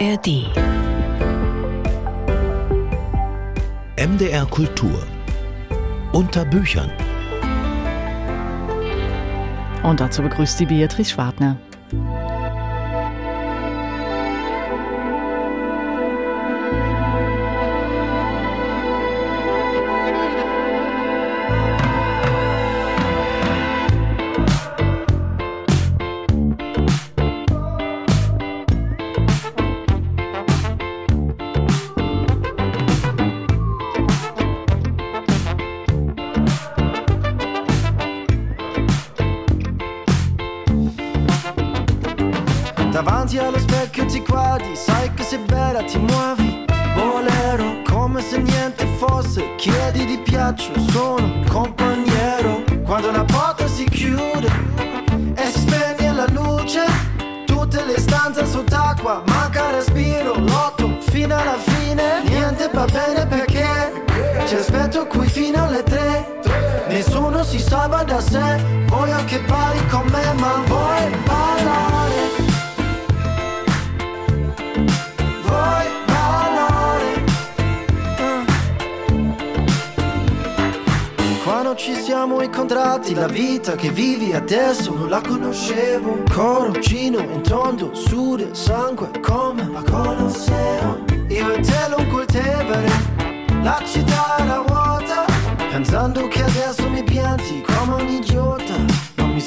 ARD MDR Kultur. Unter Büchern. Und dazu begrüßt sie Beatrice Schwartner.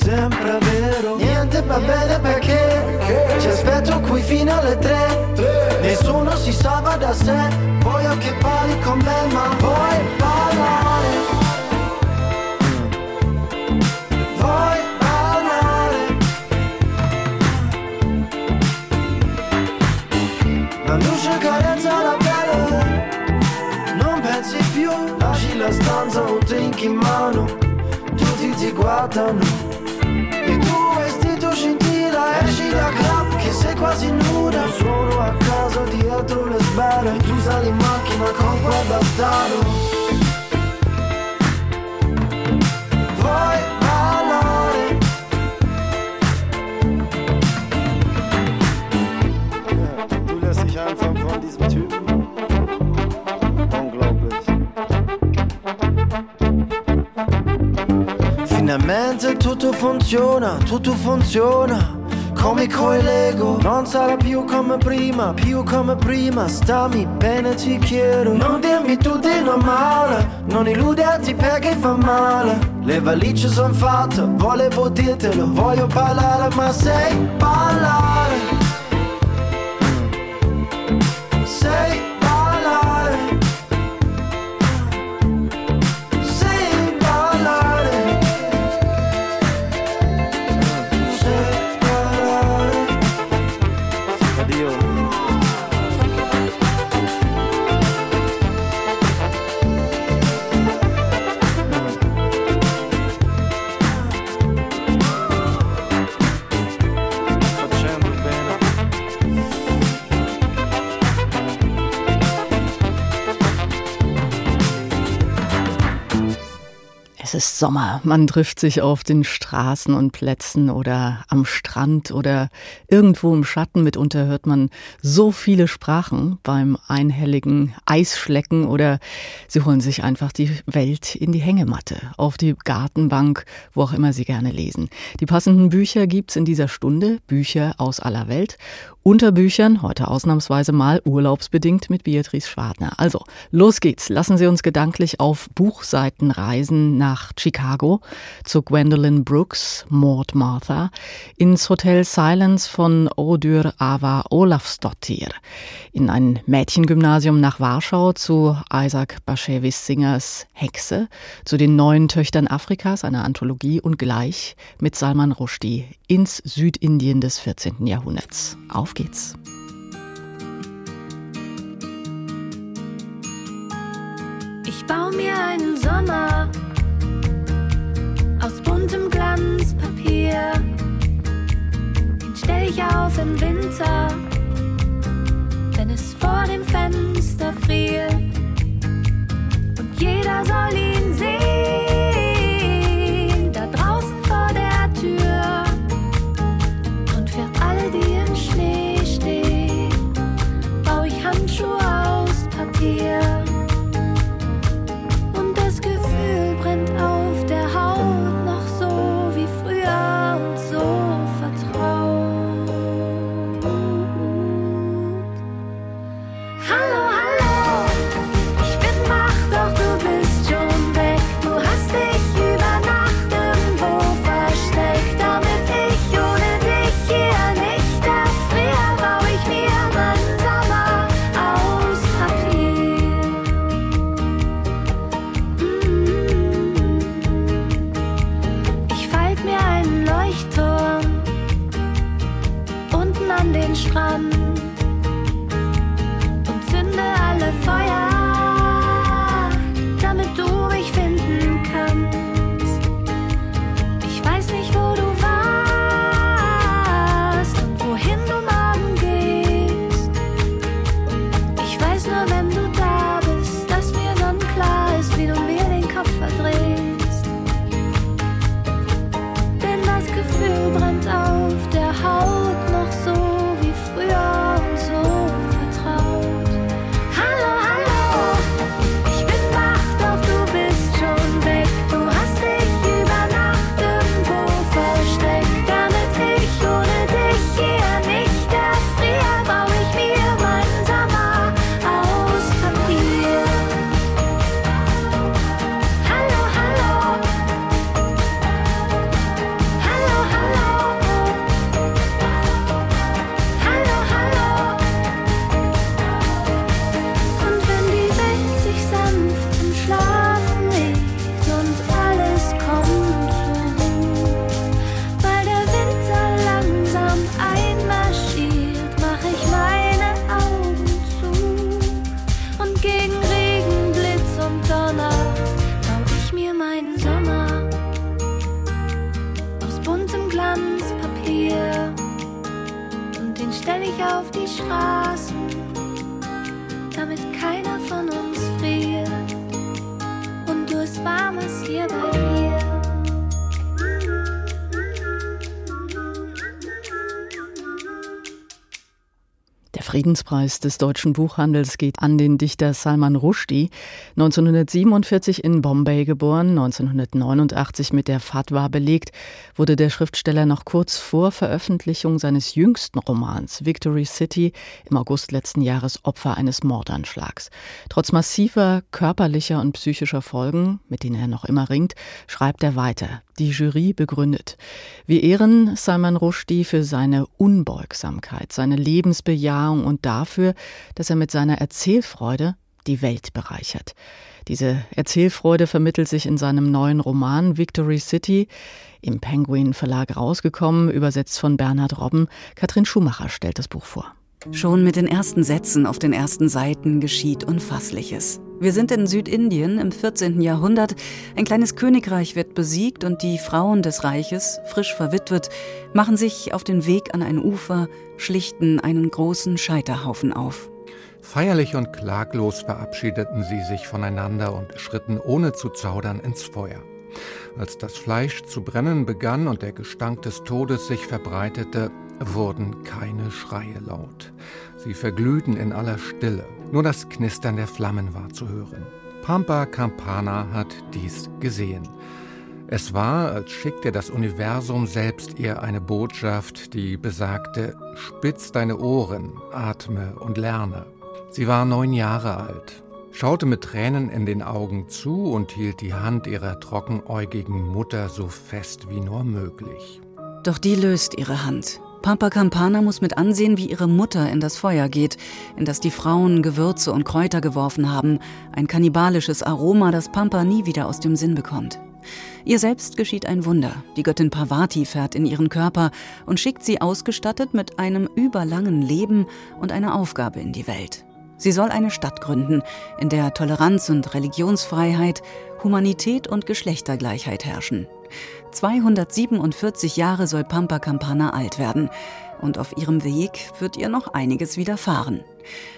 Non sembra vero. Niente va bene perché? Ci aspetto qui fino alle tre. Nessuno si salva da sé. Voglio che parli con me ma vuoi parlare? La stanza un drink in mano. Tutti ti guardano quasi nuda Sono a casa dietro le sbarre sali in macchina con quel bastardo Vuoi ballare? Du lässt dich einfach von diesem Typen Finalmente tutto funziona, tutto funziona come coi Lego. Non sarà più come prima, più come prima. Stammi bene ti chiedo. Non dirmi tu di normale Non illuderti perché fa male. Le valigie son fatte, volevo dirtelo. Voglio parlare ma sei parlare ist Sommer. Man trifft sich auf den Straßen und Plätzen oder am Strand oder irgendwo im Schatten. Mitunter hört man so viele Sprachen beim einhelligen Eisschlecken oder sie holen sich einfach die Welt in die Hängematte, auf die Gartenbank, wo auch immer sie gerne lesen. Die passenden Bücher gibt's in dieser Stunde, Bücher aus aller Welt unter Büchern, heute ausnahmsweise mal urlaubsbedingt mit Beatrice Schwartner. Also, los geht's. Lassen Sie uns gedanklich auf Buchseiten reisen nach Chicago zu Gwendolyn Brooks, Maud Martha, ins Hotel Silence von Odur Ava Olafsdottir, in ein Mädchengymnasium nach Warschau zu Isaac Bashevis Singers Hexe, zu den neuen Töchtern Afrikas, einer Anthologie und gleich mit Salman Rushdie ins Südindien des 14. Jahrhunderts. Auf geht's. Ich baue mir einen Sommer aus buntem Glanzpapier. Den stell ich auf im Winter, wenn es vor dem Fenster friert. Und jeder soll ihn sehen, Friedens Friedenspreis des deutschen Buchhandels geht an den Dichter Salman Rushdie, 1947 in Bombay geboren, 1989 mit der Fatwa belegt, wurde der Schriftsteller noch kurz vor Veröffentlichung seines jüngsten Romans Victory City im August letzten Jahres Opfer eines Mordanschlags. Trotz massiver körperlicher und psychischer Folgen, mit denen er noch immer ringt, schreibt er weiter die Jury begründet. Wir ehren Salman Rushdie für seine Unbeugsamkeit, seine Lebensbejahung und dafür, dass er mit seiner Erzählfreude die Welt bereichert. Diese Erzählfreude vermittelt sich in seinem neuen Roman Victory City, im Penguin Verlag rausgekommen, übersetzt von Bernhard Robben. Katrin Schumacher stellt das Buch vor. Schon mit den ersten Sätzen auf den ersten Seiten geschieht Unfassliches. Wir sind in Südindien im 14. Jahrhundert. Ein kleines Königreich wird besiegt und die Frauen des Reiches, frisch verwitwet, machen sich auf den Weg an ein Ufer, schlichten einen großen Scheiterhaufen auf. Feierlich und klaglos verabschiedeten sie sich voneinander und schritten ohne zu zaudern ins Feuer. Als das Fleisch zu brennen begann und der Gestank des Todes sich verbreitete, wurden keine Schreie laut. Sie verglühten in aller Stille. Nur das Knistern der Flammen war zu hören. Pampa Campana hat dies gesehen. Es war, als schickte das Universum selbst ihr eine Botschaft, die besagte, spitz deine Ohren, atme und lerne. Sie war neun Jahre alt, schaute mit Tränen in den Augen zu und hielt die Hand ihrer trockenäugigen Mutter so fest wie nur möglich. Doch die löst ihre Hand. Pampa Campana muss mit ansehen, wie ihre Mutter in das Feuer geht, in das die Frauen Gewürze und Kräuter geworfen haben, ein kannibalisches Aroma, das Pampa nie wieder aus dem Sinn bekommt. Ihr selbst geschieht ein Wunder. Die Göttin Parvati fährt in ihren Körper und schickt sie ausgestattet mit einem überlangen Leben und einer Aufgabe in die Welt. Sie soll eine Stadt gründen, in der Toleranz und Religionsfreiheit, Humanität und Geschlechtergleichheit herrschen. 247 Jahre soll Pampa Campana alt werden. Und auf ihrem Weg wird ihr noch einiges widerfahren.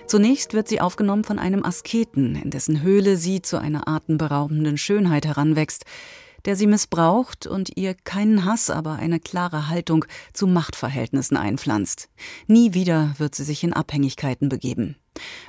Zunächst wird sie aufgenommen von einem Asketen, in dessen Höhle sie zu einer atemberaubenden Schönheit heranwächst, der sie missbraucht und ihr keinen Hass, aber eine klare Haltung zu Machtverhältnissen einpflanzt. Nie wieder wird sie sich in Abhängigkeiten begeben.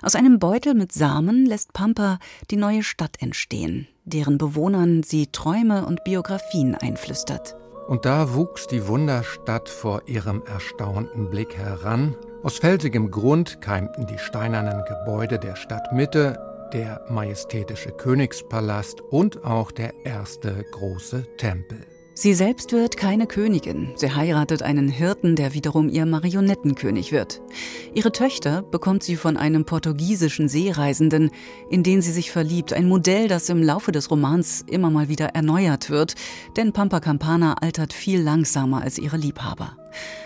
Aus einem Beutel mit Samen lässt Pampa die neue Stadt entstehen, deren Bewohnern sie Träume und Biografien einflüstert. Und da wuchs die Wunderstadt vor ihrem erstaunten Blick heran. Aus felsigem Grund keimten die steinernen Gebäude der Stadtmitte, der majestätische Königspalast und auch der erste große Tempel. Sie selbst wird keine Königin. Sie heiratet einen Hirten, der wiederum ihr Marionettenkönig wird. Ihre Töchter bekommt sie von einem portugiesischen Seereisenden, in den sie sich verliebt. Ein Modell, das im Laufe des Romans immer mal wieder erneuert wird, denn Pampa Campana altert viel langsamer als ihre Liebhaber.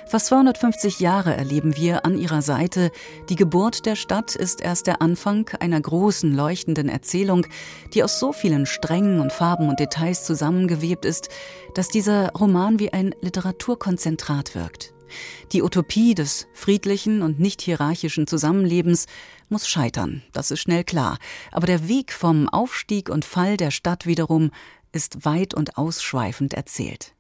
Fast 250 Jahre erleben wir an ihrer Seite. Die Geburt der Stadt ist erst der Anfang einer großen, leuchtenden Erzählung, die aus so vielen Strängen und Farben und Details zusammengewebt ist, dass dieser Roman wie ein Literaturkonzentrat wirkt. Die Utopie des friedlichen und nicht hierarchischen Zusammenlebens muss scheitern, das ist schnell klar. Aber der Weg vom Aufstieg und Fall der Stadt wiederum ist weit und ausschweifend erzählt.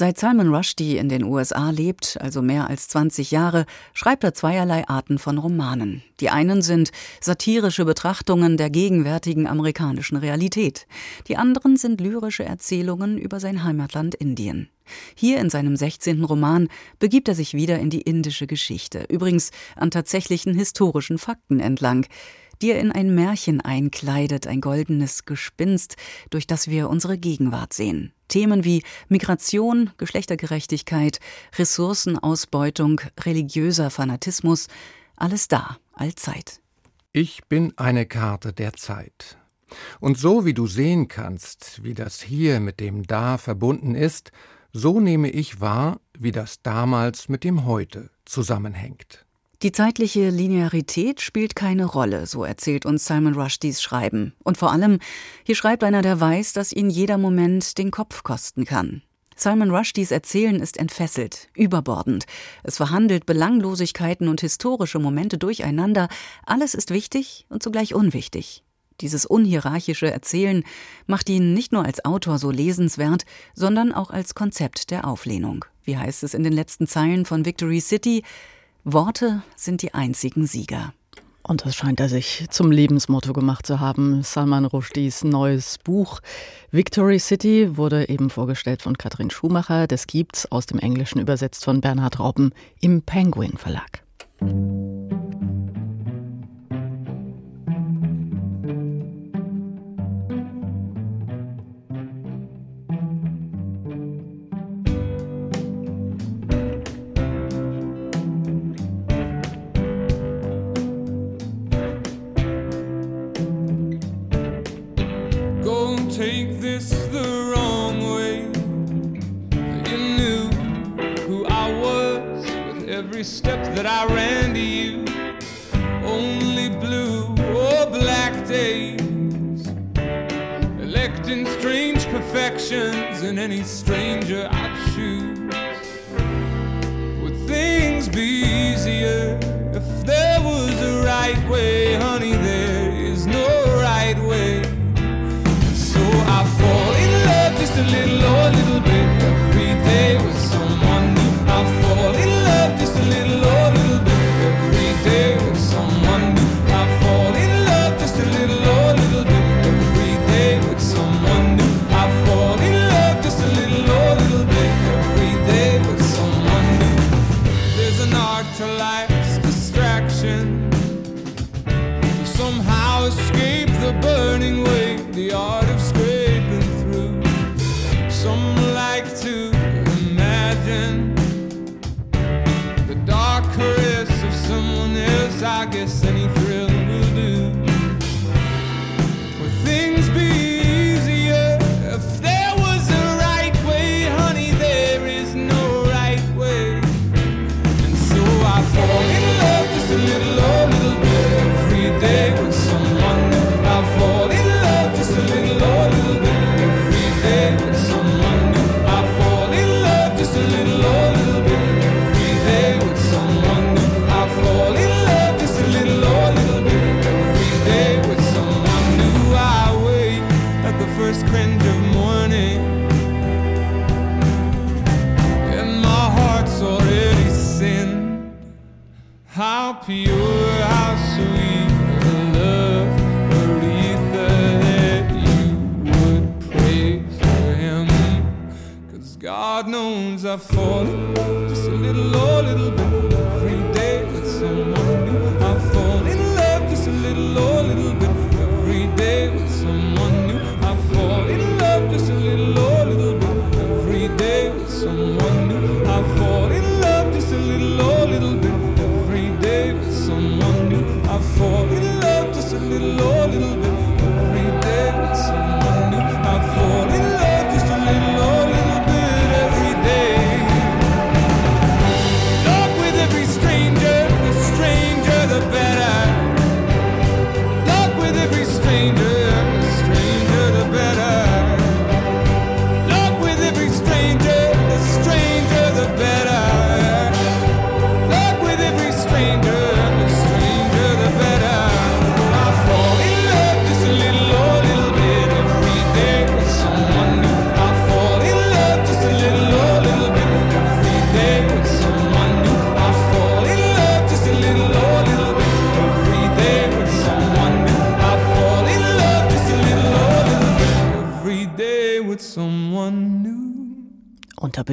Seit Salman Rushdie in den USA lebt, also mehr als 20 Jahre, schreibt er zweierlei Arten von Romanen. Die einen sind satirische Betrachtungen der gegenwärtigen amerikanischen Realität. Die anderen sind lyrische Erzählungen über sein Heimatland Indien. Hier in seinem 16. Roman begibt er sich wieder in die indische Geschichte, übrigens an tatsächlichen historischen Fakten entlang die er in ein Märchen einkleidet, ein goldenes Gespinst, durch das wir unsere Gegenwart sehen. Themen wie Migration, Geschlechtergerechtigkeit, Ressourcenausbeutung, religiöser Fanatismus, alles da, allzeit. Ich bin eine Karte der Zeit. Und so wie du sehen kannst, wie das hier mit dem Da verbunden ist, so nehme ich wahr, wie das damals mit dem Heute zusammenhängt. Die zeitliche Linearität spielt keine Rolle, so erzählt uns Simon Rushdies Schreiben. Und vor allem, hier schreibt einer, der weiß, dass ihn jeder Moment den Kopf kosten kann. Simon Rushdies Erzählen ist entfesselt, überbordend. Es verhandelt Belanglosigkeiten und historische Momente durcheinander. Alles ist wichtig und zugleich unwichtig. Dieses unhierarchische Erzählen macht ihn nicht nur als Autor so lesenswert, sondern auch als Konzept der Auflehnung. Wie heißt es in den letzten Zeilen von Victory City? Worte sind die einzigen Sieger. Und das scheint er sich zum Lebensmotto gemacht zu haben. Salman Rushdies neues Buch Victory City wurde eben vorgestellt von Katrin Schumacher. Das gibt's aus dem Englischen übersetzt von Bernhard Robben im Penguin Verlag. that I ran to you. Only blue or black days, electing strange perfections in any stranger I choose. Would things be easier?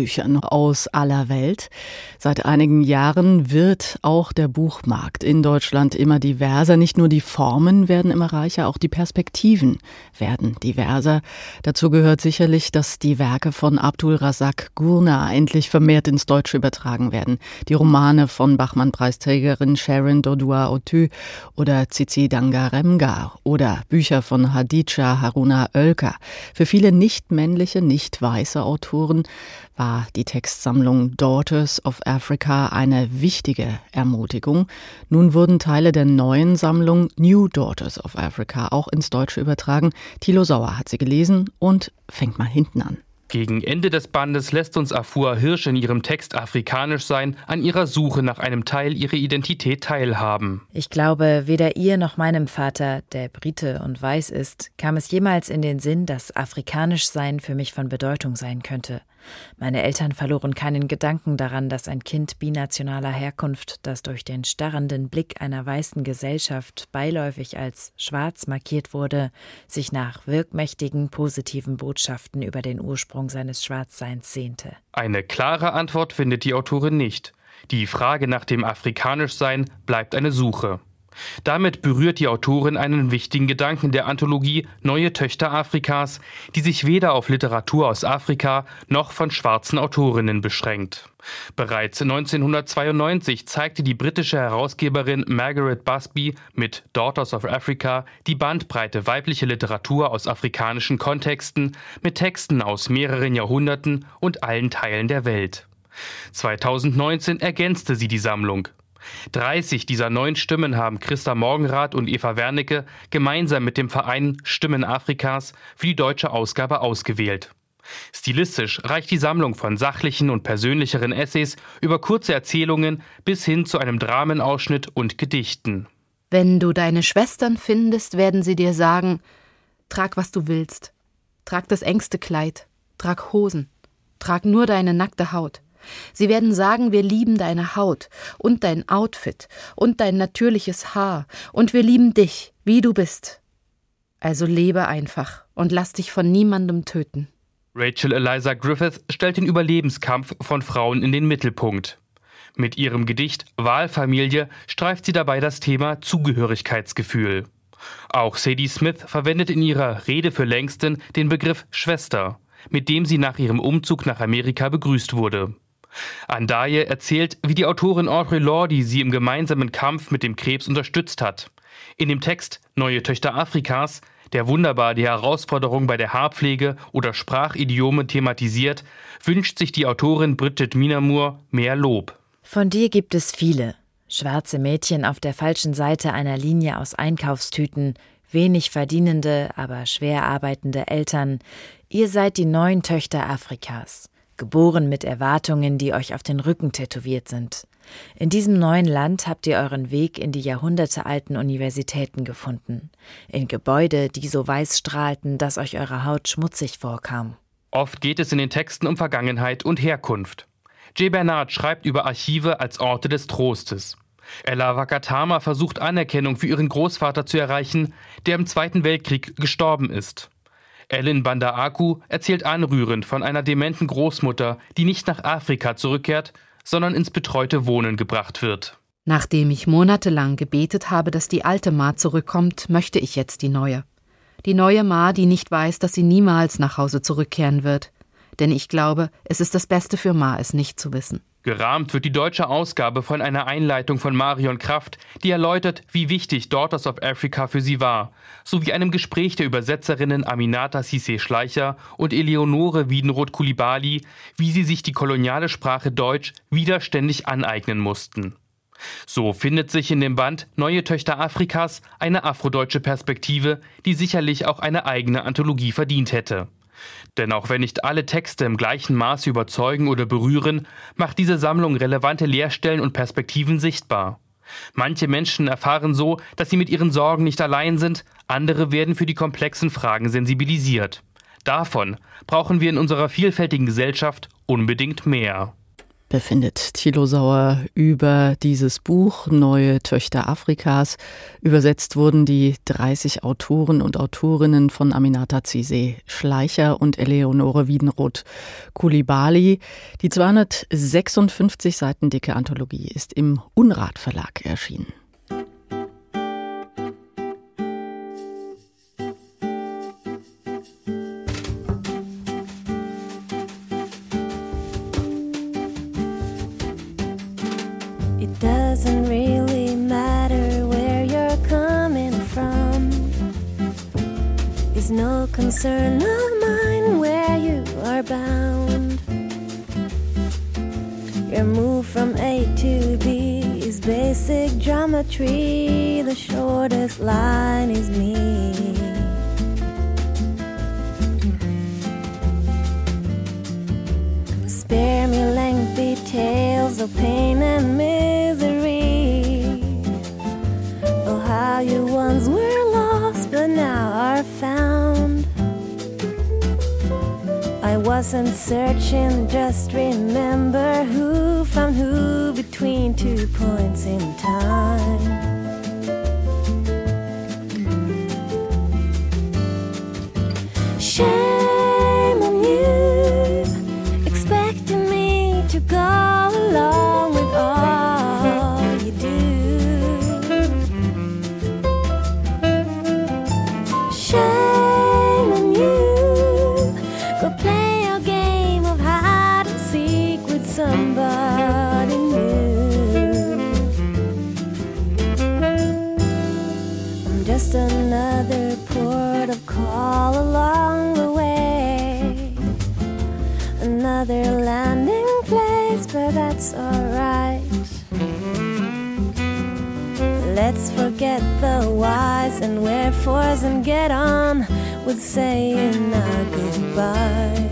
Büchern aus aller Welt. Seit einigen Jahren wird auch der Buchmarkt in Deutschland immer diverser. Nicht nur die Formen werden immer reicher, auch die Perspektiven werden diverser. Dazu gehört sicherlich, dass die Werke von Abdul Razak Gurna endlich vermehrt ins Deutsche übertragen werden. Die Romane von Bachmann-Preisträgerin Sharon Dodua-Otü oder Cici Dangaremga oder Bücher von Hadija Haruna Oelker. Für viele nicht männliche, nicht weiße Autoren war die Textsammlung Daughters of Africa eine wichtige Ermutigung. Nun wurden Teile der neuen Sammlung New Daughters of Africa auch ins Deutsche übertragen. Thilo Sauer hat sie gelesen und fängt mal hinten an. Gegen Ende des Bandes lässt uns Afua Hirsch in ihrem Text Afrikanisch sein an ihrer Suche nach einem Teil ihrer Identität teilhaben. Ich glaube, weder ihr noch meinem Vater, der Brite und weiß ist, kam es jemals in den Sinn, dass Afrikanisch sein für mich von Bedeutung sein könnte. Meine Eltern verloren keinen Gedanken daran, dass ein Kind binationaler Herkunft, das durch den starrenden Blick einer weißen Gesellschaft beiläufig als schwarz markiert wurde, sich nach wirkmächtigen positiven Botschaften über den Ursprung seines Schwarzseins sehnte. Eine klare Antwort findet die Autorin nicht. Die Frage nach dem Afrikanischsein bleibt eine Suche. Damit berührt die Autorin einen wichtigen Gedanken der Anthologie Neue Töchter Afrikas, die sich weder auf Literatur aus Afrika noch von schwarzen Autorinnen beschränkt. Bereits 1992 zeigte die britische Herausgeberin Margaret Busby mit Daughters of Africa die Bandbreite weiblicher Literatur aus afrikanischen Kontexten mit Texten aus mehreren Jahrhunderten und allen Teilen der Welt. 2019 ergänzte sie die Sammlung 30 dieser neun Stimmen haben Christa Morgenrath und Eva Wernicke gemeinsam mit dem Verein Stimmen Afrikas für die deutsche Ausgabe ausgewählt. Stilistisch reicht die Sammlung von sachlichen und persönlicheren Essays über kurze Erzählungen bis hin zu einem Dramenausschnitt und Gedichten. Wenn du deine Schwestern findest, werden sie dir sagen, trag was du willst, trag das engste Kleid, trag Hosen, trag nur deine nackte Haut. Sie werden sagen, wir lieben deine Haut und dein Outfit und dein natürliches Haar und wir lieben dich, wie du bist. Also lebe einfach und lass dich von niemandem töten. Rachel Eliza Griffith stellt den Überlebenskampf von Frauen in den Mittelpunkt. Mit ihrem Gedicht Wahlfamilie streift sie dabei das Thema Zugehörigkeitsgefühl. Auch Sadie Smith verwendet in ihrer Rede für Längsten den Begriff Schwester, mit dem sie nach ihrem Umzug nach Amerika begrüßt wurde. Andaye erzählt, wie die Autorin Audre Lorde sie im gemeinsamen Kampf mit dem Krebs unterstützt hat. In dem Text Neue Töchter Afrikas, der wunderbar die Herausforderung bei der Haarpflege oder Sprachidiome thematisiert, wünscht sich die Autorin Bridget Minamur mehr Lob. Von dir gibt es viele. Schwarze Mädchen auf der falschen Seite einer Linie aus Einkaufstüten, wenig verdienende, aber schwer arbeitende Eltern. Ihr seid die neuen Töchter Afrikas geboren mit Erwartungen, die euch auf den Rücken tätowiert sind. In diesem neuen Land habt ihr euren Weg in die jahrhundertealten Universitäten gefunden, in Gebäude, die so weiß strahlten, dass euch eure Haut schmutzig vorkam. Oft geht es in den Texten um Vergangenheit und Herkunft. J. Bernard schreibt über Archive als Orte des Trostes. Ella Wakatama versucht Anerkennung für ihren Großvater zu erreichen, der im Zweiten Weltkrieg gestorben ist. Ellen Bandaaku erzählt anrührend von einer dementen Großmutter, die nicht nach Afrika zurückkehrt, sondern ins betreute Wohnen gebracht wird. Nachdem ich monatelang gebetet habe, dass die alte Ma zurückkommt, möchte ich jetzt die neue. Die neue Ma, die nicht weiß, dass sie niemals nach Hause zurückkehren wird. Denn ich glaube, es ist das Beste für Ma, es nicht zu wissen. Gerahmt wird die deutsche Ausgabe von einer Einleitung von Marion Kraft, die erläutert, wie wichtig Daughters of Africa für sie war, sowie einem Gespräch der Übersetzerinnen Aminata Sissé Schleicher und Eleonore Wiedenroth Kulibali, wie sie sich die koloniale Sprache Deutsch widerständig aneignen mussten. So findet sich in dem Band Neue Töchter Afrikas eine afrodeutsche Perspektive, die sicherlich auch eine eigene Anthologie verdient hätte. Denn auch wenn nicht alle Texte im gleichen Maße überzeugen oder berühren, macht diese Sammlung relevante Leerstellen und Perspektiven sichtbar. Manche Menschen erfahren so, dass sie mit ihren Sorgen nicht allein sind, andere werden für die komplexen Fragen sensibilisiert. Davon brauchen wir in unserer vielfältigen Gesellschaft unbedingt mehr. Befindet Thilo Sauer über dieses Buch Neue Töchter Afrikas. Übersetzt wurden die 30 Autoren und Autorinnen von Aminata Zise Schleicher und Eleonore Wiedenroth Kulibali. Die 256 Seiten dicke Anthologie ist im Unrat Verlag erschienen. Concern of mine where you are bound. Your move from A to B is basic geometry, the shortest line is me. Spare me lengthy tales of pain and misery. Oh, how you once were lost, but now are found. Wasn't searching, just remember who found who between two points in time. Shame and wherefores and get on with saying our goodbyes.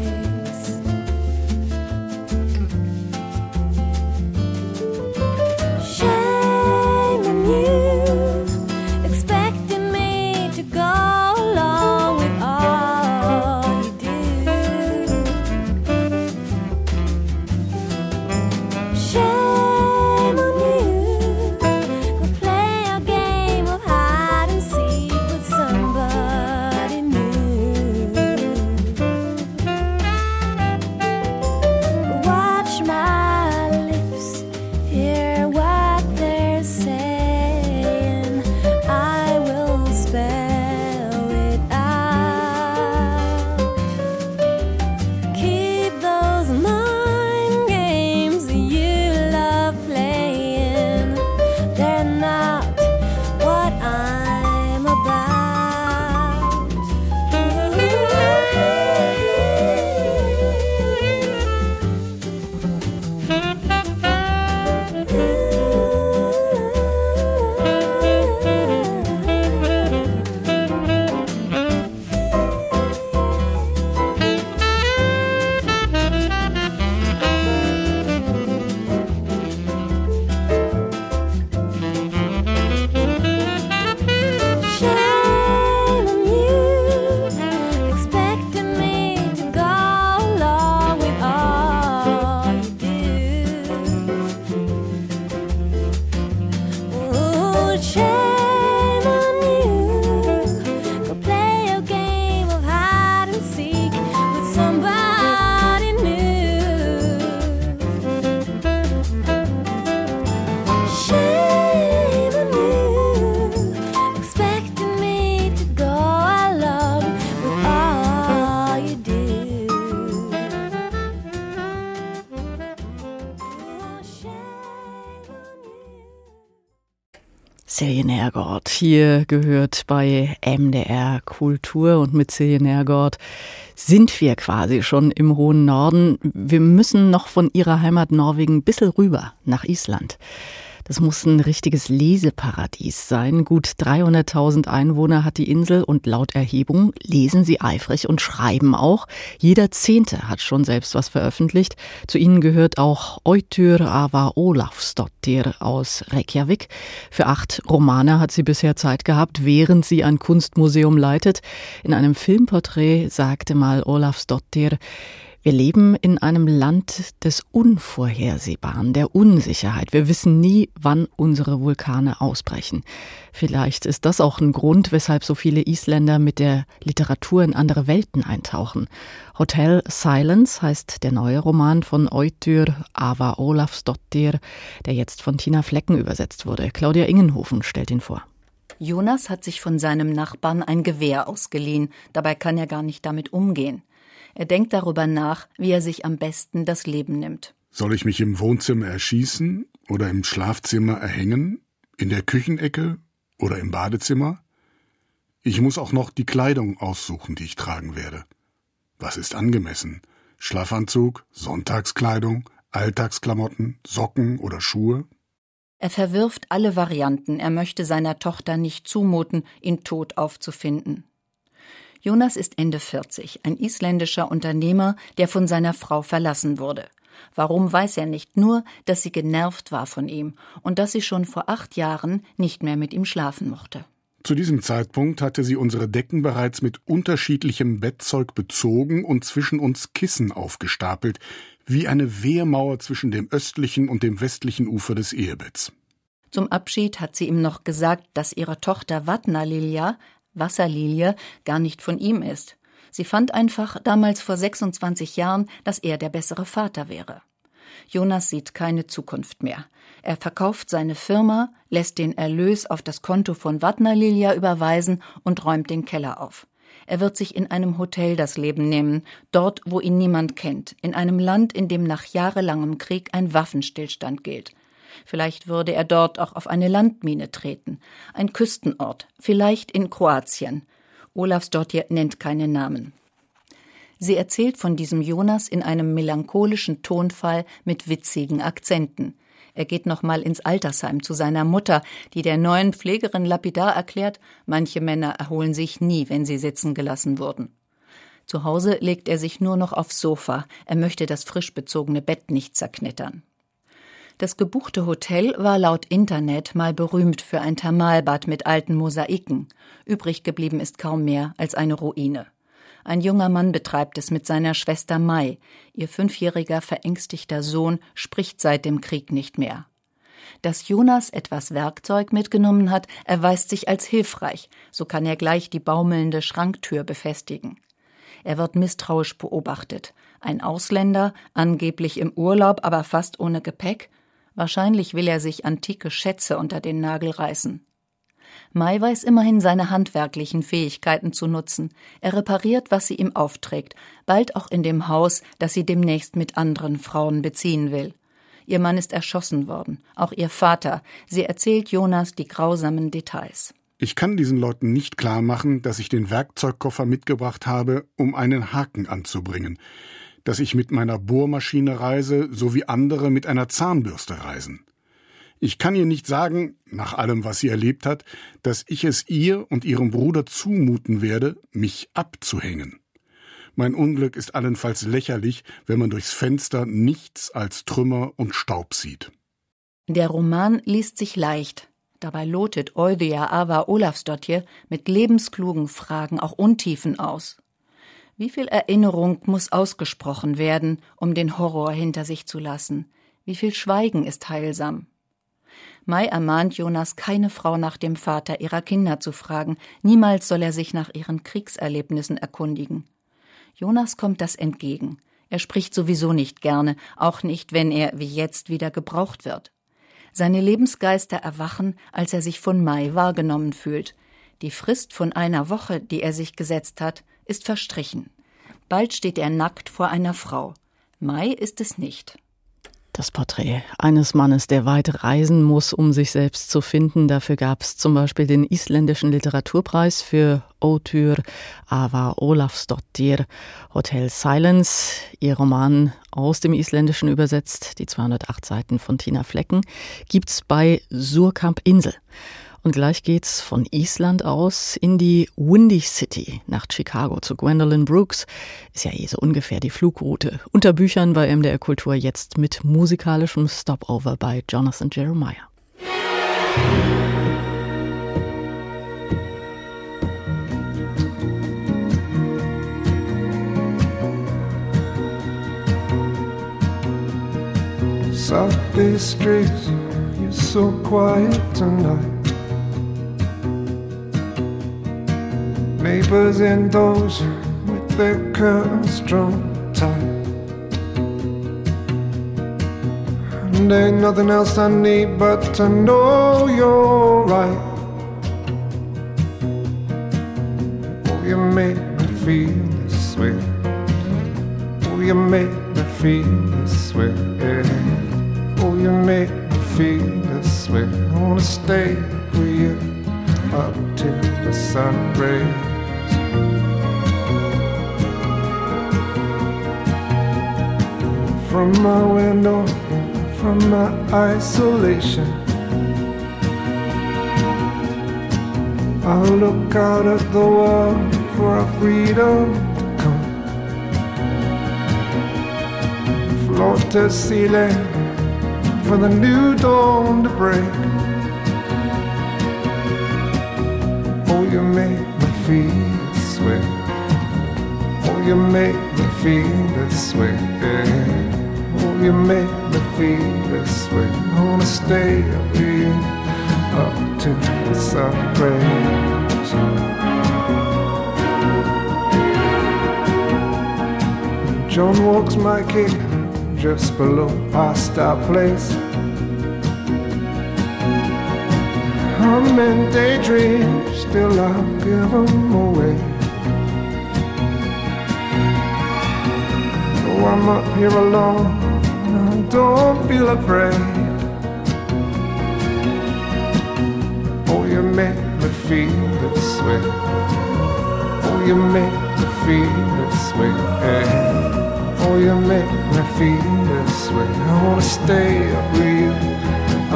Nergott hier gehört bei MDR Kultur und mit Nergott sind wir quasi schon im hohen Norden. Wir müssen noch von ihrer Heimat Norwegen ein bisschen rüber nach Island. Das muss ein richtiges Leseparadies sein. Gut 300.000 Einwohner hat die Insel und laut Erhebung lesen sie eifrig und schreiben auch. Jeder Zehnte hat schon selbst was veröffentlicht. Zu ihnen gehört auch Eutyr Ava Olafsdottir aus Reykjavik. Für acht Romane hat sie bisher Zeit gehabt, während sie ein Kunstmuseum leitet. In einem Filmporträt sagte mal Olafsdottir, Wir leben in einem Land des Unvorhersehbaren, der Unsicherheit. Wir wissen nie, wann unsere Vulkane ausbrechen. Vielleicht ist das auch ein Grund, weshalb so viele Isländer mit der Literatur in andere Welten eintauchen. Hotel Silence heißt der neue Roman von Eutyr Ava Olafsdottir, der jetzt von Tina Flecken übersetzt wurde. Claudia Ingenhofen stellt ihn vor. Jonas hat sich von seinem Nachbarn ein Gewehr ausgeliehen. Dabei kann er gar nicht damit umgehen. Er denkt darüber nach, wie er sich am besten das Leben nimmt. Soll ich mich im Wohnzimmer erschießen oder im Schlafzimmer erhängen, in der Küchenecke oder im Badezimmer? Ich muss auch noch die Kleidung aussuchen, die ich tragen werde. Was ist angemessen? Schlafanzug, Sonntagskleidung, Alltagsklamotten, Socken oder Schuhe? Er verwirft alle Varianten, er möchte seiner Tochter nicht zumuten, ihn tot aufzufinden. Jonas ist Ende 40, ein isländischer Unternehmer, der von seiner Frau verlassen wurde. Warum weiß er nicht, nur, dass sie genervt war von ihm und dass sie schon vor acht Jahren nicht mehr mit ihm schlafen mochte. Zu diesem Zeitpunkt hatte sie unsere Decken bereits mit unterschiedlichem Bettzeug bezogen und zwischen uns Kissen aufgestapelt, wie eine Wehrmauer zwischen dem östlichen und dem westlichen Ufer des Ehebetts. Zum Abschied hat sie ihm noch gesagt, dass ihre Tochter Vatna Lilja Wasserlilie gar nicht von ihm ist. Sie fand einfach damals vor 26 Jahren, dass er der bessere Vater wäre. Jonas sieht keine Zukunft mehr. Er verkauft seine Firma, lässt den Erlös auf das Konto von Vatna-Lilia überweisen und räumt den Keller auf. Er wird sich in einem Hotel das Leben nehmen, dort, wo ihn niemand kennt, in einem Land, in dem nach jahrelangem Krieg ein Waffenstillstand gilt. Vielleicht würde er dort auch auf eine Landmine treten. Ein Küstenort, vielleicht in Kroatien. Olafs Dottir nennt keine Namen. Sie erzählt von diesem Jonas in einem melancholischen Tonfall mit witzigen Akzenten. Er geht nochmal ins Altersheim zu seiner Mutter, die der neuen Pflegerin lapidar erklärt, manche Männer erholen sich nie, wenn sie sitzen gelassen wurden. Zu Hause legt er sich nur noch aufs Sofa, er möchte das frisch bezogene Bett nicht zerknittern. Das gebuchte Hotel war laut Internet mal berühmt für ein Thermalbad mit alten Mosaiken. Übrig geblieben ist kaum mehr als eine Ruine. Ein junger Mann betreibt es mit seiner Schwester Mai. Ihr fünfjähriger verängstigter Sohn spricht seit dem Krieg nicht mehr. Dass Jonas etwas Werkzeug mitgenommen hat, erweist sich als hilfreich. So kann er gleich die baumelnde Schranktür befestigen. Er wird misstrauisch beobachtet. Ein Ausländer, angeblich im Urlaub, aber fast ohne Gepäck, Wahrscheinlich will er sich antike Schätze unter den Nagel reißen. Mai weiß immerhin seine handwerklichen Fähigkeiten zu nutzen. Er repariert, was sie ihm aufträgt, bald auch in dem Haus, das sie demnächst mit anderen Frauen beziehen will. Ihr Mann ist erschossen worden, auch ihr Vater. Sie erzählt Jonas die grausamen Details. Ich kann diesen Leuten nicht klar machen, dass ich den Werkzeugkoffer mitgebracht habe, um einen Haken anzubringen dass ich mit meiner Bohrmaschine reise, so wie andere mit einer Zahnbürste reisen. Ich kann ihr nicht sagen, nach allem, was sie erlebt hat, dass ich es ihr und ihrem Bruder zumuten werde, mich abzuhängen. Mein Unglück ist allenfalls lächerlich, wenn man durchs Fenster nichts als Trümmer und Staub sieht. Der Roman liest sich leicht. Dabei lotet Eudia Ava Olafsdottir mit lebensklugen Fragen auch Untiefen aus. Wie viel Erinnerung muss ausgesprochen werden, um den Horror hinter sich zu lassen? Wie viel Schweigen ist heilsam? Mai ermahnt Jonas, keine Frau nach dem Vater ihrer Kinder zu fragen. Niemals soll er sich nach ihren Kriegserlebnissen erkundigen. Jonas kommt das entgegen. Er spricht sowieso nicht gerne, auch nicht, wenn er wie jetzt wieder gebraucht wird. Seine Lebensgeister erwachen, als er sich von Mai wahrgenommen fühlt. Die Frist von einer Woche, die er sich gesetzt hat, ist verstrichen. Bald steht er nackt vor einer Frau. Mai ist es nicht. Das Porträt eines Mannes, der weit reisen muss, um sich selbst zu finden. Dafür gab es zum Beispiel den isländischen Literaturpreis für Otyr Ava Olafsdottir. Hotel Silence, ihr Roman aus dem Isländischen übersetzt, die 208 Seiten von Tina Flecken, gibt's bei Surkamp Insel. Und gleich geht's von Island aus in die Windy City nach Chicago zu Gwendolyn Brooks. Ist ja eh so ungefähr die Flugroute. Unter Büchern bei MDR Kultur jetzt mit musikalischem Stopover bei Jonathan Jeremiah. South streets, you're so quiet tonight. Neighbors indoors with their curtains drawn tight. And ain't nothing else I need but to know you're right. Oh, you make me feel this way. Oh, you make me feel this way. Oh, you make me feel this way. I wanna stay with you up till the sun rays. From my window, from my isolation, I look out at the world for our freedom to come. Floor to ceiling for the new dawn to break. Oh, you make me feel this way. Oh, you make me feel this way. Oh, you make me feel this way. I wanna stay up here up to the sun rays. John walks my gate just below past our place. I'm in daydreams, still I'll give them away. I'm up here alone, and I don't feel afraid. Oh, you make me feel this way. Oh, you make me feel this way. Eh? Oh, you make me feel this way. I wanna stay up with you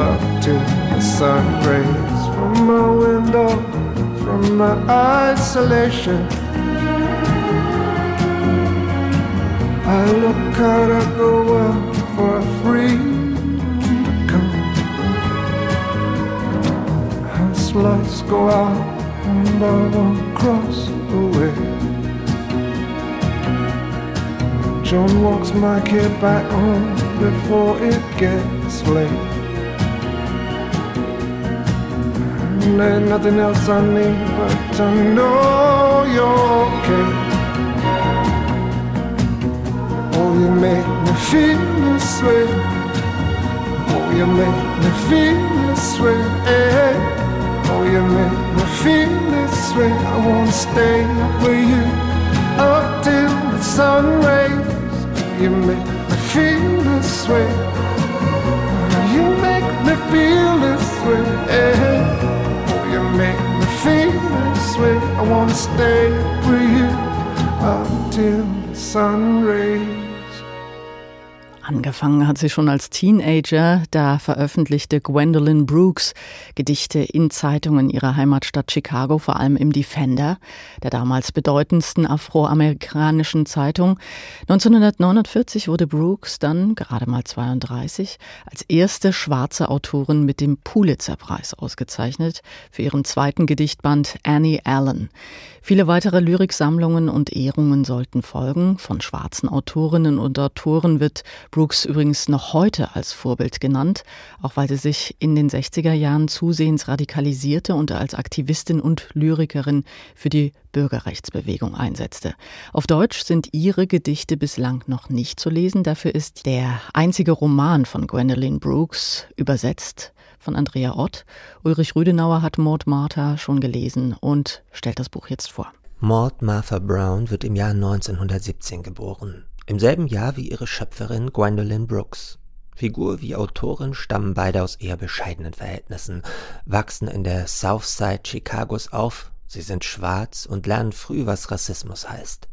up to the sun rays from my window, from my isolation. I look out at the world for a freedom to come. As lights go out and I won't cross the way. John walks my kid back home before it gets late. And there's nothing else I need but to know you're okay. You make me feel this way. Oh, you make me feel this way. Oh, you make me feel this way. I wanna stay up with you up till the sun rays. You make me feel this way. You make me feel this way. Oh, you make me feel this way. I wanna stay with you until the sun rays. Angefangen hat sie schon als Teenager. Da veröffentlichte Gwendolyn Brooks Gedichte in Zeitungen ihrer Heimatstadt Chicago, vor allem im Defender, der damals bedeutendsten afroamerikanischen Zeitung. 1949 wurde Brooks dann, gerade mal 32, als erste schwarze Autorin mit dem Pulitzer-Preis ausgezeichnet für ihren zweiten Gedichtband Annie Allen. Viele weitere Lyriksammlungen und Ehrungen sollten folgen. Von schwarzen Autorinnen und Autoren wird Brooks übrigens noch heute als Vorbild genannt, auch weil sie sich in den 60er Jahren zusehends radikalisierte und als Aktivistin und Lyrikerin für die Bürgerrechtsbewegung einsetzte. Auf Deutsch sind ihre Gedichte bislang noch nicht zu lesen. Dafür ist der einzige Roman von Gwendolyn Brooks übersetzt von Andrea Ott. Ulrich Rüdenauer hat Maud Martha schon gelesen und stellt das Buch jetzt vor. Maud Martha Brown wird im Jahr 1917 geboren. Im selben Jahr wie ihre Schöpferin Gwendolyn Brooks. Figur wie Autorin stammen beide aus eher bescheidenen Verhältnissen, wachsen in der South Side Chicagos auf, sie sind schwarz und lernen früh, was Rassismus heißt.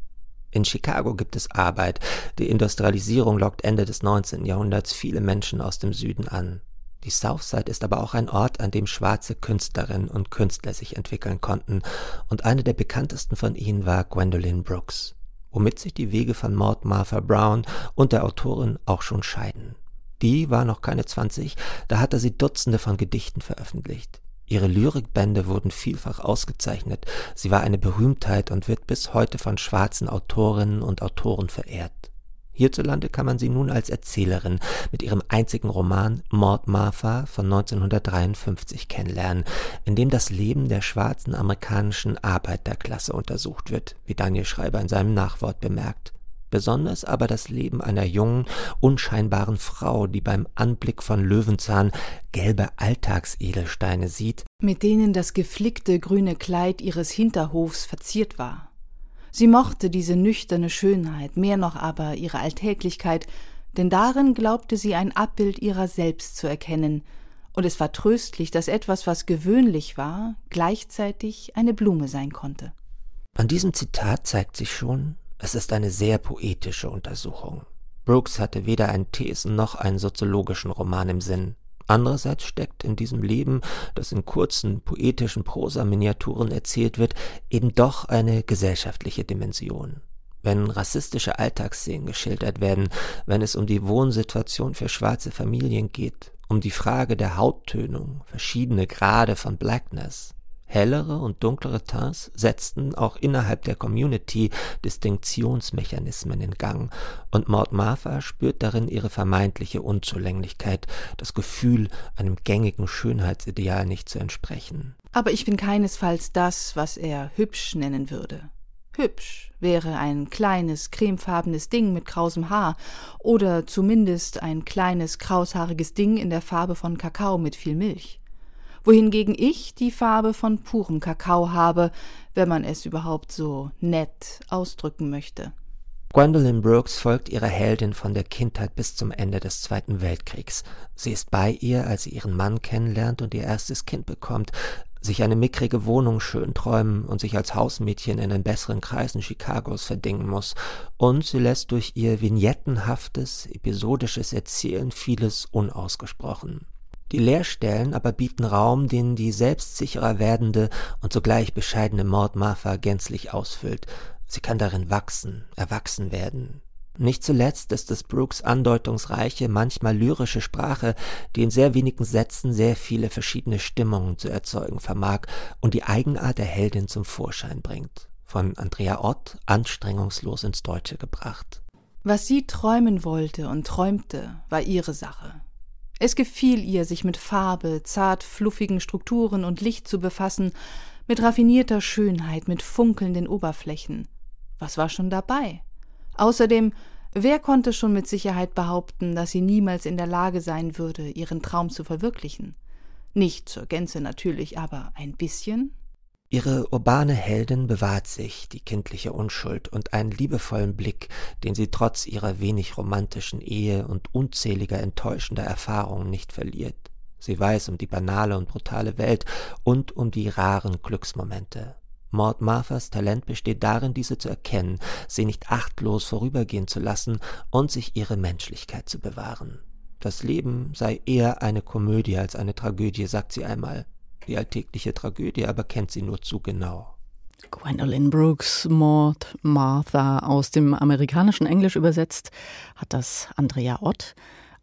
In Chicago gibt es Arbeit, die Industrialisierung lockt Ende des 19. Jahrhunderts viele Menschen aus dem Süden an. Die Southside ist aber auch ein Ort, an dem schwarze Künstlerinnen und Künstler sich entwickeln konnten, und eine der bekanntesten von ihnen war Gwendolyn Brooks, womit sich die Wege von Maud Martha Brown und der Autorin auch schon scheiden. Die war noch keine 20, da hatte sie Dutzende von Gedichten veröffentlicht. Ihre Lyrikbände wurden vielfach ausgezeichnet, sie war eine Berühmtheit und wird bis heute von schwarzen Autorinnen und Autoren verehrt. Hierzulande kann man sie nun als Erzählerin mit ihrem einzigen Roman Mord Martha von 1953 kennenlernen, in dem das Leben der schwarzen amerikanischen Arbeiterklasse untersucht wird, wie Daniel Schreiber in seinem Nachwort bemerkt. Besonders aber das Leben einer jungen, unscheinbaren Frau, die beim Anblick von Löwenzahn gelbe Alltagsedelsteine sieht, mit denen das geflickte grüne Kleid ihres Hinterhofs verziert war. Sie mochte diese nüchterne Schönheit, mehr noch aber ihre Alltäglichkeit, denn darin glaubte sie ein Abbild ihrer selbst zu erkennen, und es war tröstlich, dass etwas, was gewöhnlich war, gleichzeitig eine Blume sein konnte. An diesem Zitat zeigt sich schon, es ist eine sehr poetische Untersuchung. Brooks hatte weder einen Thesen noch einen soziologischen Roman im Sinn. Andererseits steckt in diesem Leben, das in kurzen poetischen Prosa-Miniaturen erzählt wird, eben doch eine gesellschaftliche Dimension. Wenn rassistische Alltagsszenen geschildert werden, wenn es um die Wohnsituation für schwarze Familien geht, um die Frage der Hauttönung, verschiedene Grade von Blackness, Hellere und dunklere Tints setzten auch innerhalb der Community Distinktionsmechanismen in Gang, und Maud Martha spürt darin ihre vermeintliche Unzulänglichkeit, das Gefühl, einem gängigen Schönheitsideal nicht zu entsprechen. Aber ich bin keinesfalls das, was er hübsch nennen würde. Hübsch wäre ein kleines, cremefarbenes Ding mit krausem Haar oder zumindest ein kleines, kraushaariges Ding in der Farbe von Kakao mit viel Milch wohingegen ich die Farbe von purem Kakao habe, wenn man es überhaupt so nett ausdrücken möchte. Gwendolyn Brooks folgt ihrer Heldin von der Kindheit bis zum Ende des Zweiten Weltkriegs. Sie ist bei ihr, als sie ihren Mann kennenlernt und ihr erstes Kind bekommt, sich eine mickrige Wohnung schön träumen und sich als Hausmädchen in den besseren Kreisen Chicagos verdingen muss. Und sie lässt durch ihr vignettenhaftes, episodisches Erzählen vieles unausgesprochen. Die Leerstellen aber bieten Raum, den die selbstsicherer werdende und zugleich bescheidene Maud Martha gänzlich ausfüllt. Sie kann darin wachsen, erwachsen werden. Nicht zuletzt ist es Brooks andeutungsreiche, manchmal lyrische Sprache, die in sehr wenigen Sätzen sehr viele verschiedene Stimmungen zu erzeugen vermag und die Eigenart der Heldin zum Vorschein bringt. Von Andrea Ott anstrengungslos ins Deutsche gebracht. Was sie träumen wollte und träumte, war ihre Sache. Es gefiel ihr, sich mit Farbe, zart fluffigen Strukturen und Licht zu befassen, mit raffinierter Schönheit, mit funkelnden Oberflächen. Was war schon dabei? Außerdem, wer konnte schon mit Sicherheit behaupten, dass sie niemals in der Lage sein würde, ihren Traum zu verwirklichen? Nicht zur Gänze natürlich, aber ein bisschen? Ihre urbane Heldin bewahrt sich die kindliche Unschuld und einen liebevollen Blick, den sie trotz ihrer wenig romantischen Ehe und unzähliger enttäuschender Erfahrungen nicht verliert. Sie weiß um die banale und brutale Welt und um die raren Glücksmomente. Maud Marthas Talent besteht darin, diese zu erkennen, sie nicht achtlos vorübergehen zu lassen und sich ihre Menschlichkeit zu bewahren. Das Leben sei eher eine Komödie als eine Tragödie, sagt sie einmal. Die alltägliche Tragödie aber kennt sie nur zu genau. Gwendolyn Brooks Maud Martha aus dem amerikanischen Englisch übersetzt hat das Andrea Ott.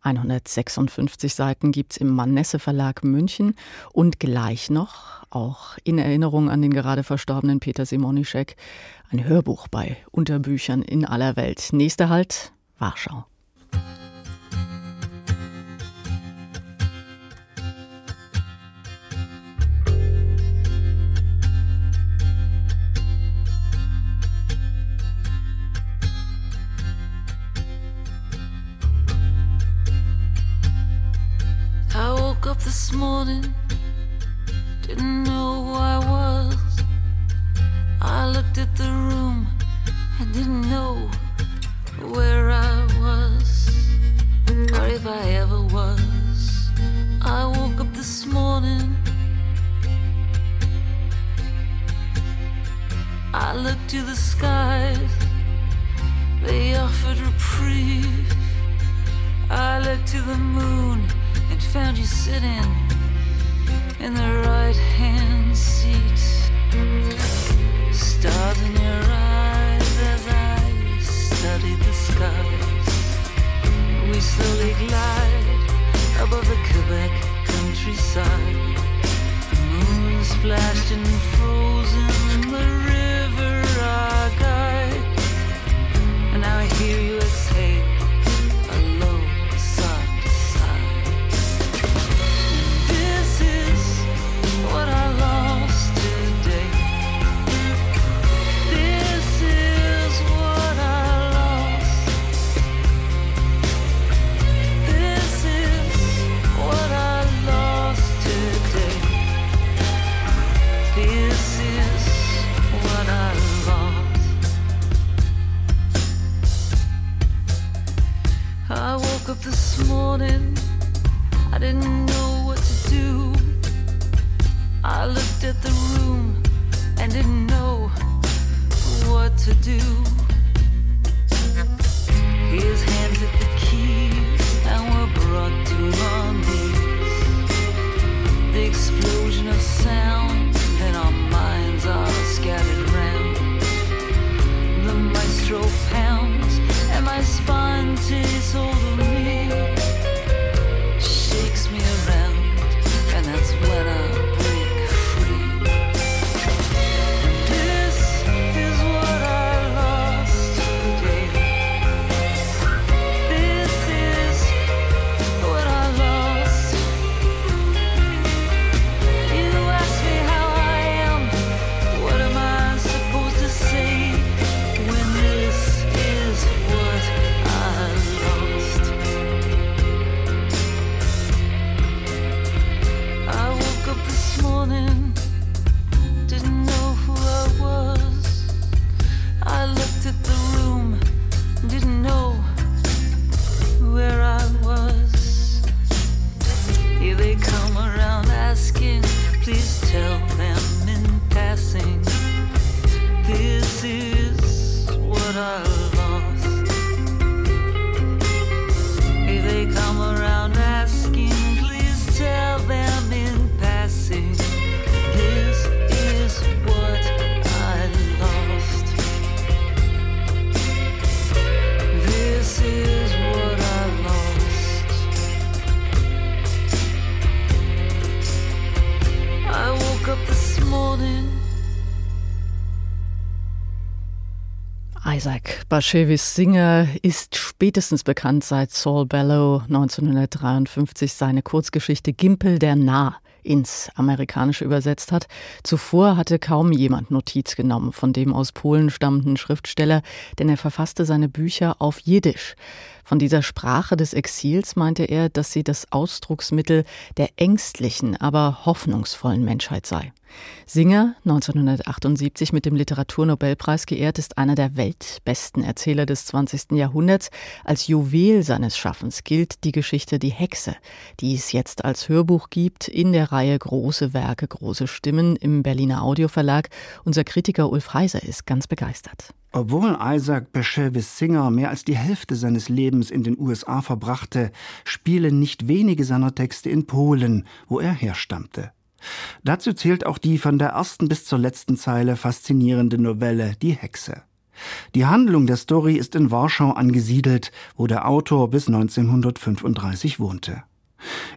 156 Seiten gibt es im Manesse Verlag München und gleich noch, auch in Erinnerung an den gerade verstorbenen Peter Simonischek, ein Hörbuch bei Unterbüchern in aller Welt. Nächster Halt, Warschau. Up this morning, didn't know who I was. I looked at the room and didn't know where I was, or if I ever was. I woke up this morning. I looked to the skies, they offered reprieve. I looked to the moon and found you sitting in the right hand seat. Stars in your eyes Bashevis Singer ist spätestens bekannt seit Saul Bellow 1953 seine Kurzgeschichte Gimpel der Narr ins Amerikanische übersetzt hat. Zuvor hatte kaum jemand Notiz genommen von dem aus Polen stammenden Schriftsteller, denn er verfasste seine Bücher auf Jiddisch. Von dieser Sprache des Exils meinte er, dass sie das Ausdrucksmittel der ängstlichen, aber hoffnungsvollen Menschheit sei. Singer, 1978 mit dem Literaturnobelpreis geehrt, ist einer der weltbesten Erzähler des 20. Jahrhunderts. Als Juwel seines Schaffens gilt die Geschichte Die Hexe, die es jetzt als Hörbuch gibt in der Reihe Große Werke, große Stimmen im Berliner Audioverlag. Unser Kritiker Ulf Heiser ist ganz begeistert. Obwohl Isaac Bashevis Singer mehr als die Hälfte seines Lebens in den USA verbrachte, spielen nicht wenige seiner Texte in Polen, wo er herstammte. Dazu zählt auch die von der ersten bis zur letzten Zeile faszinierende Novelle Die Hexe. Die Handlung der Story ist in Warschau angesiedelt, wo der Autor bis 1935 wohnte.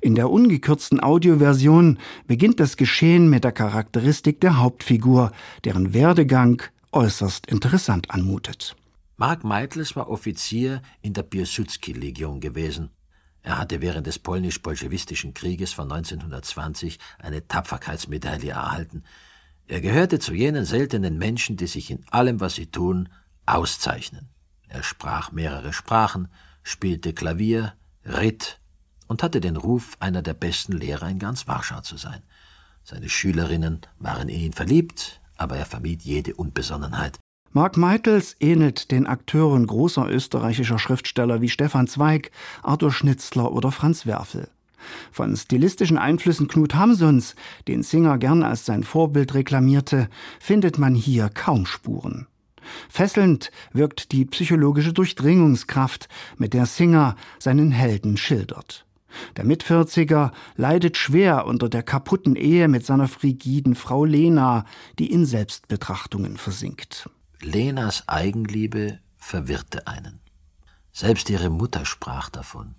In der ungekürzten Audioversion beginnt das Geschehen mit der Charakteristik der Hauptfigur, deren Werdegang äußerst interessant anmutet. Mark Meitels war Offizier in der Piłsudski-Legion gewesen. Er hatte während des polnisch-bolschewistischen Krieges von 1920 eine Tapferkeitsmedaille erhalten. Er gehörte zu jenen seltenen Menschen, die sich in allem, was sie tun, auszeichnen. Er sprach mehrere Sprachen, spielte Klavier, ritt und hatte den Ruf, einer der besten Lehrer in ganz Warschau zu sein. Seine Schülerinnen waren in ihn verliebt, aber er vermied jede Unbesonnenheit. Mark Meitels ähnelt den Akteuren großer österreichischer Schriftsteller wie Stefan Zweig, Arthur Schnitzler oder Franz Werfel. Von stilistischen Einflüssen Knut Hamsuns, den Singer gern als sein Vorbild reklamierte, findet man hier kaum Spuren. Fesselnd wirkt die psychologische Durchdringungskraft, mit der Singer seinen Helden schildert. Der Mitvierziger leidet schwer unter der kaputten Ehe mit seiner frigiden Frau Lena, die in Selbstbetrachtungen versinkt. Lenas Eigenliebe verwirrte einen. Selbst ihre Mutter sprach davon.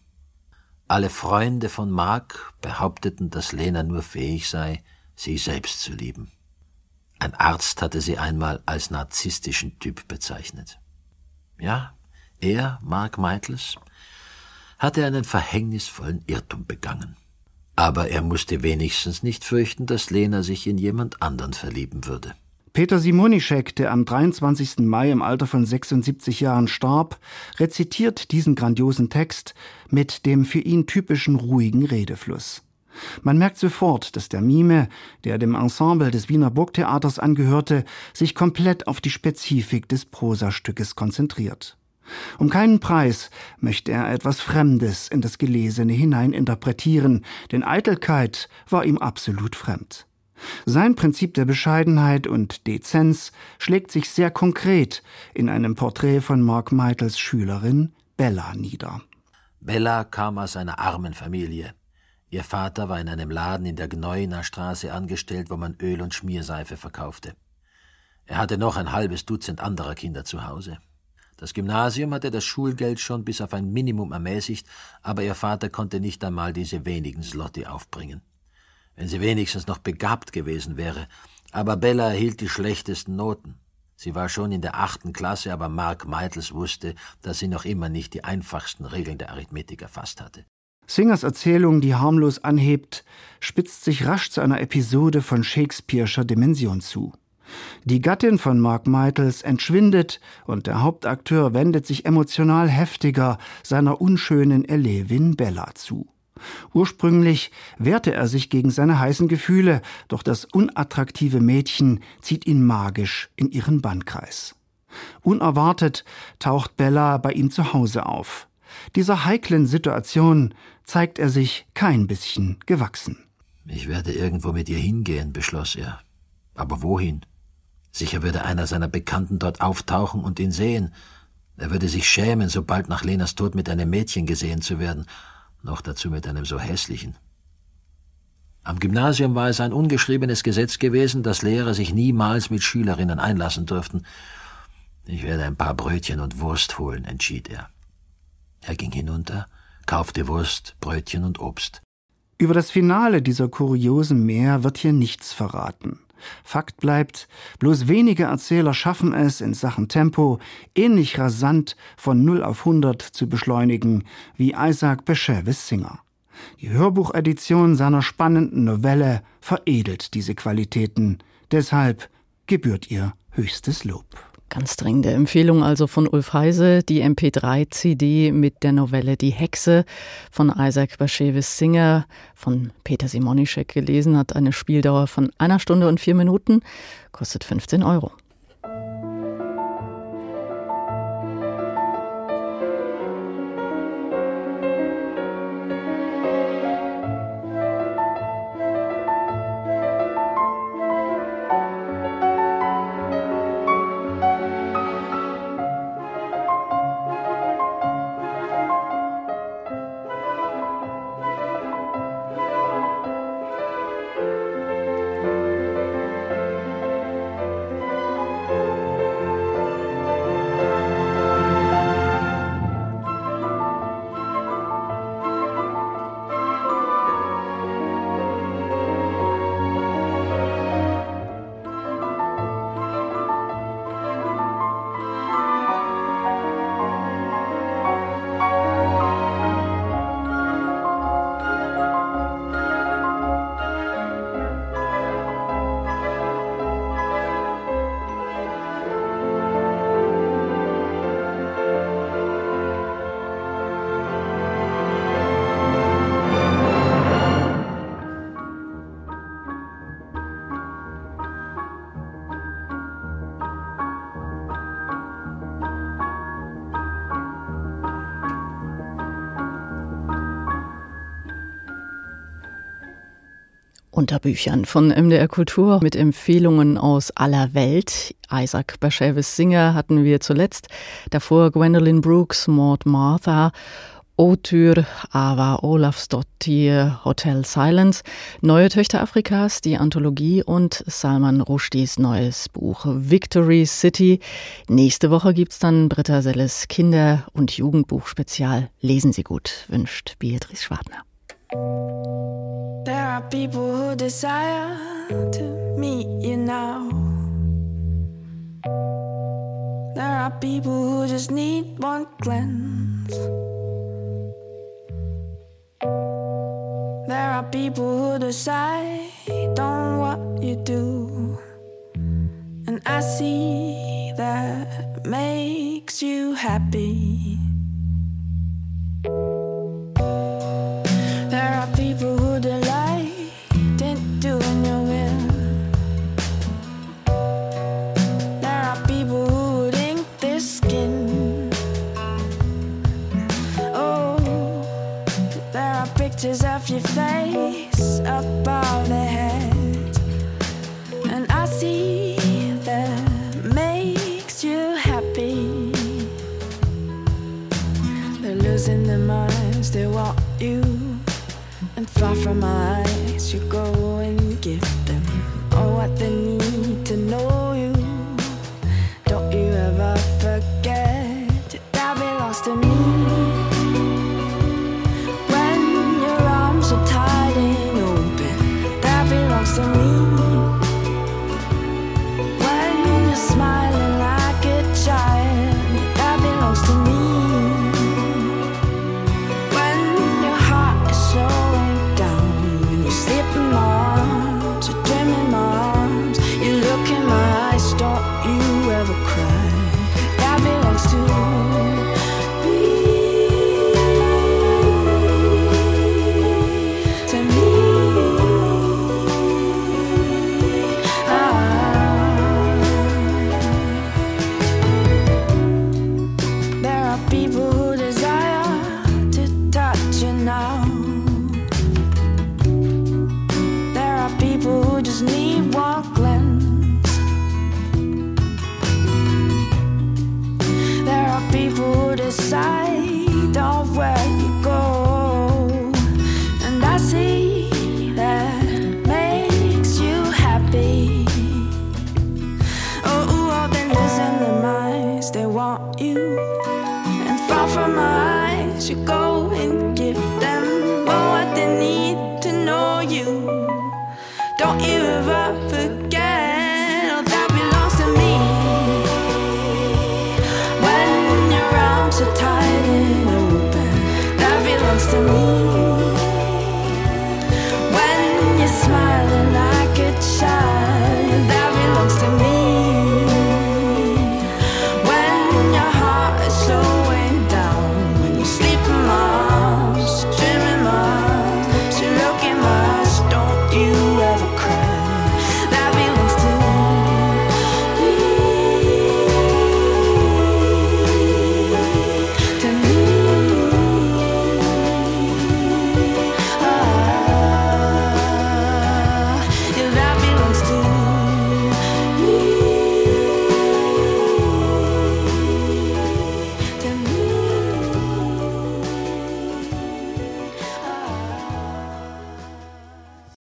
Alle Freunde von Mark behaupteten, dass Lena nur fähig sei, sie selbst zu lieben. Ein Arzt hatte sie einmal als narzisstischen Typ bezeichnet. Ja, er, Mark Meitels, hatte einen verhängnisvollen Irrtum begangen. Aber er musste wenigstens nicht fürchten, dass Lena sich in jemand anderen verlieben würde. Peter Simonischek, der am 23. Mai im Alter von 76 Jahren starb, rezitiert diesen grandiosen Text mit dem für ihn typischen ruhigen Redefluss. Man merkt sofort, dass der Mime, der dem Ensemble des Wiener Burgtheaters angehörte, sich komplett auf die Spezifik des Prosastückes konzentriert. Um keinen Preis möchte er etwas Fremdes in das Gelesene hineininterpretieren, denn Eitelkeit war ihm absolut fremd. Sein Prinzip der Bescheidenheit und Dezenz schlägt sich sehr konkret in einem Porträt von Mark Meitels Schülerin Bella nieder. Bella kam aus einer armen Familie. Ihr Vater war in einem Laden in der Gneuner Straße angestellt, wo man Öl und Schmierseife verkaufte. Er hatte noch ein halbes Dutzend anderer Kinder zu Hause. Das Gymnasium hatte das Schulgeld schon bis auf ein Minimum ermäßigt, aber ihr Vater konnte nicht einmal diese wenigen Slotti aufbringen. Wenn sie wenigstens noch begabt gewesen wäre, aber Bella erhielt die schlechtesten Noten. Sie war schon in der achten Klasse, aber Mark Meitels wusste, dass sie noch immer nicht die einfachsten Regeln der Arithmetik erfasst hatte. Singers Erzählung, die harmlos anhebt, spitzt sich rasch zu einer Episode von Shakespeare'scher Dimension zu. Die Gattin von Mark Meitels entschwindet und der Hauptakteur wendet sich emotional heftiger seiner unschönen Elevin Bella zu. Ursprünglich wehrte er sich gegen seine heißen Gefühle, doch das unattraktive Mädchen zieht ihn magisch in ihren Bannkreis. Unerwartet taucht Bella bei ihm zu Hause auf. Dieser heiklen Situation zeigt er sich kein bisschen gewachsen. Ich werde irgendwo mit ihr hingehen, beschloss er. Aber wohin? Sicher würde einer seiner Bekannten dort auftauchen und ihn sehen. Er würde sich schämen, sobald nach Lenas Tod mit einem Mädchen gesehen zu werden, noch dazu mit einem so hässlichen. Am Gymnasium war es ein ungeschriebenes Gesetz gewesen, dass Lehrer sich niemals mit Schülerinnen einlassen durften. Ich werde ein paar Brötchen und Wurst holen, entschied er. Er ging hinunter, kaufte Wurst, Brötchen und Obst. Über das Finale dieser kuriosen Meer wird hier nichts verraten. Fakt bleibt, bloß wenige Erzähler schaffen es, in Sachen Tempo ähnlich rasant von 0 auf 100 zu beschleunigen wie Isaac Bashevis Singer. Die Hörbuchedition seiner spannenden Novelle veredelt diese Qualitäten. Deshalb gebührt ihr höchstes Lob. Ganz dringende Empfehlung also von Ulf Heise, die MP3-CD mit der Novelle Die Hexe von Isaac Bashevis Singer von Peter Simonischek gelesen, hat eine Spieldauer von einer Stunde und vier Minuten, kostet 15 Euro. Unter Büchern von MDR Kultur mit Empfehlungen aus aller Welt. Isaac Bashevis Singer hatten wir zuletzt, davor Gwendolyn Brooks, Maud Martha, Otyr, Ava Olafsdottir, Hotel Silence, Neue Töchter Afrikas, die Anthologie und Salman Rushdies neues Buch Victory City. Nächste Woche gibt's dann Britta Selles Kinder- und Jugendbuch-Spezial. Lesen Sie gut, wünscht Beatrice Schwartner. There are people who desire to meet you now. There are people who just need one glance. There are people who decide on what you do. And I see that makes you happy.